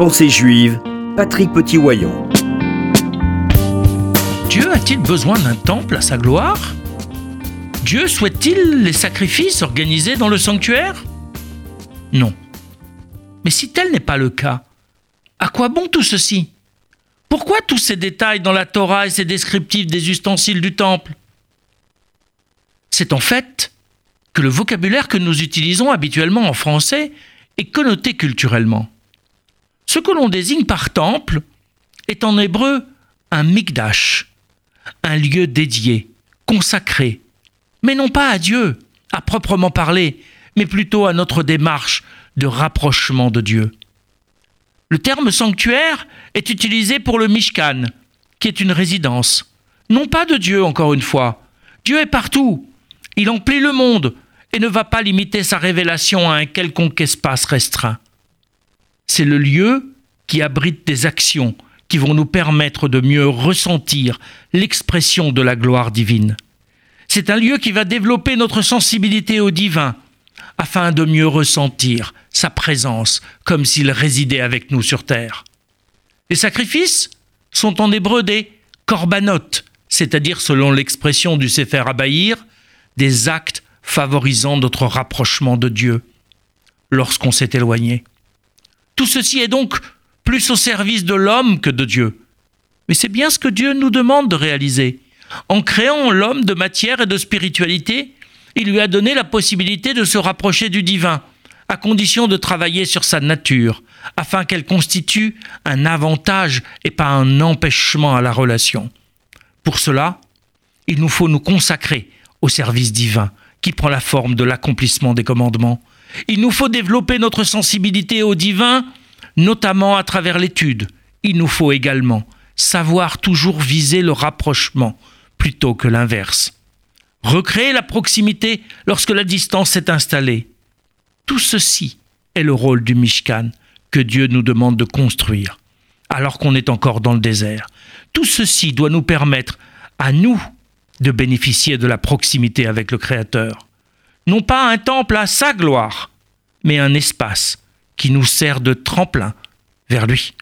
Pensée juive, Patrick Petit-Wayon. Dieu a-t-il besoin d'un temple à sa gloire? Dieu souhaite-t-il les sacrifices organisés dans le sanctuaire? Non. Mais si tel n'est pas le cas, à quoi bon tout ceci? Pourquoi tous ces détails dans la Torah et ces descriptifs des ustensiles du temple? C'est en fait que le vocabulaire que nous utilisons habituellement en français est connoté culturellement. Ce que l'on désigne par temple est en hébreu un mikdash, un lieu dédié, consacré, mais non pas à Dieu, à proprement parler, mais plutôt à notre démarche de rapprochement de Dieu. Le terme sanctuaire est utilisé pour le Mishkan, qui est une résidence, non pas de Dieu encore une fois. Dieu est partout, il emplit le monde et ne va pas limiter sa révélation à un quelconque espace restreint. C'est le lieu qui abrite des actions qui vont nous permettre de mieux ressentir l'expression de la gloire divine. C'est un lieu qui va développer notre sensibilité au divin, afin de mieux ressentir sa présence comme s'il résidait avec nous sur terre. Les sacrifices sont en hébreu des korbanot, c'est-à-dire selon l'expression du Sefer Abaïr, des actes favorisant notre rapprochement de Dieu lorsqu'on s'est éloigné. Tout ceci est donc plus au service de l'homme que de Dieu. Mais c'est bien ce que Dieu nous demande de réaliser. En créant l'homme de matière et de spiritualité, il lui a donné la possibilité de se rapprocher du divin, à condition de travailler sur sa nature, afin qu'elle constitue un avantage et pas un empêchement à la relation. Pour cela, il nous faut nous consacrer au service divin, qui prend la forme de l'accomplissement des commandements. Il nous faut développer notre sensibilité au divin, notamment à travers l'étude. Il nous faut également savoir toujours viser le rapprochement plutôt que l'inverse. Recréer la proximité lorsque la distance s'est installée. Tout ceci est le rôle du Mishkan que Dieu nous demande de construire, alors qu'on est encore dans le désert. Tout ceci doit nous permettre, à nous, de bénéficier de la proximité avec le Créateur. Non pas un temple à sa gloire, mais un espace qui nous sert de tremplin vers lui.